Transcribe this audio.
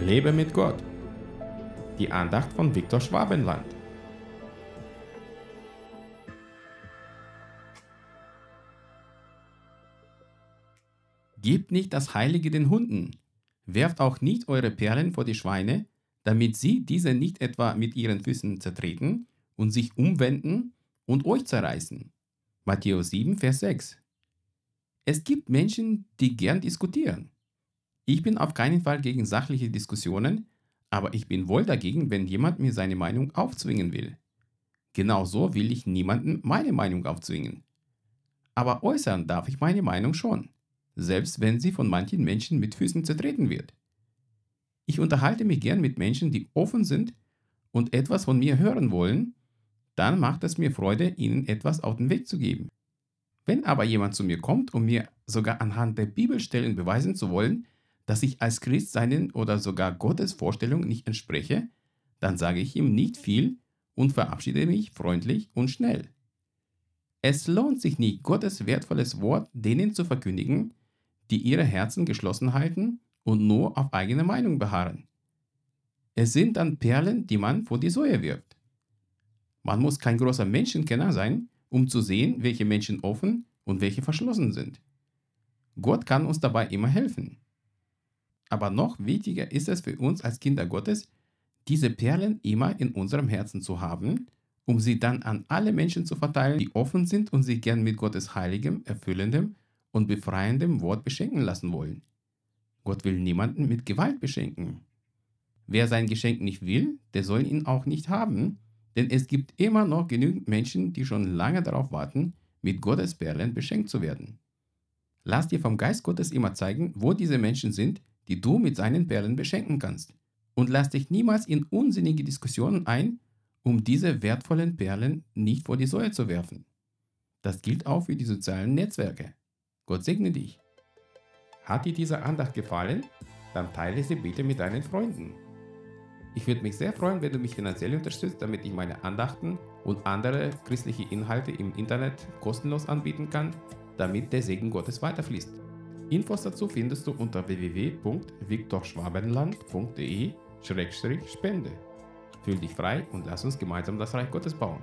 Lebe mit Gott. Die Andacht von Viktor Schwabenland. Gebt nicht das Heilige den Hunden. Werft auch nicht eure Perlen vor die Schweine, damit sie diese nicht etwa mit ihren Füßen zertreten und sich umwenden und euch zerreißen. Matthäus 7, Vers 6. Es gibt Menschen, die gern diskutieren. Ich bin auf keinen Fall gegen sachliche Diskussionen, aber ich bin wohl dagegen, wenn jemand mir seine Meinung aufzwingen will. Genauso will ich niemandem meine Meinung aufzwingen. Aber äußern darf ich meine Meinung schon, selbst wenn sie von manchen Menschen mit Füßen zertreten wird. Ich unterhalte mich gern mit Menschen, die offen sind und etwas von mir hören wollen, dann macht es mir Freude, ihnen etwas auf den Weg zu geben. Wenn aber jemand zu mir kommt, um mir sogar anhand der Bibelstellen beweisen zu wollen, dass ich als Christ seinen oder sogar Gottes Vorstellungen nicht entspreche, dann sage ich ihm nicht viel und verabschiede mich freundlich und schnell. Es lohnt sich nicht, Gottes wertvolles Wort denen zu verkündigen, die ihre Herzen geschlossen halten und nur auf eigene Meinung beharren. Es sind dann Perlen, die man vor die Säue wirft. Man muss kein großer Menschenkenner sein, um zu sehen, welche Menschen offen und welche verschlossen sind. Gott kann uns dabei immer helfen. Aber noch wichtiger ist es für uns als Kinder Gottes, diese Perlen immer in unserem Herzen zu haben, um sie dann an alle Menschen zu verteilen, die offen sind und sich gern mit Gottes heiligem, erfüllendem und befreiendem Wort beschenken lassen wollen. Gott will niemanden mit Gewalt beschenken. Wer sein Geschenk nicht will, der soll ihn auch nicht haben, denn es gibt immer noch genügend Menschen, die schon lange darauf warten, mit Gottes Perlen beschenkt zu werden. Lass dir vom Geist Gottes immer zeigen, wo diese Menschen sind, die du mit seinen Perlen beschenken kannst. Und lass dich niemals in unsinnige Diskussionen ein, um diese wertvollen Perlen nicht vor die Säue zu werfen. Das gilt auch für die sozialen Netzwerke. Gott segne dich. Hat dir diese Andacht gefallen? Dann teile sie bitte mit deinen Freunden. Ich würde mich sehr freuen, wenn du mich finanziell unterstützt, damit ich meine Andachten und andere christliche Inhalte im Internet kostenlos anbieten kann, damit der Segen Gottes weiterfließt. Infos dazu findest du unter www.viktorschwabenland.de-spende. Fühl dich frei und lass uns gemeinsam das Reich Gottes bauen.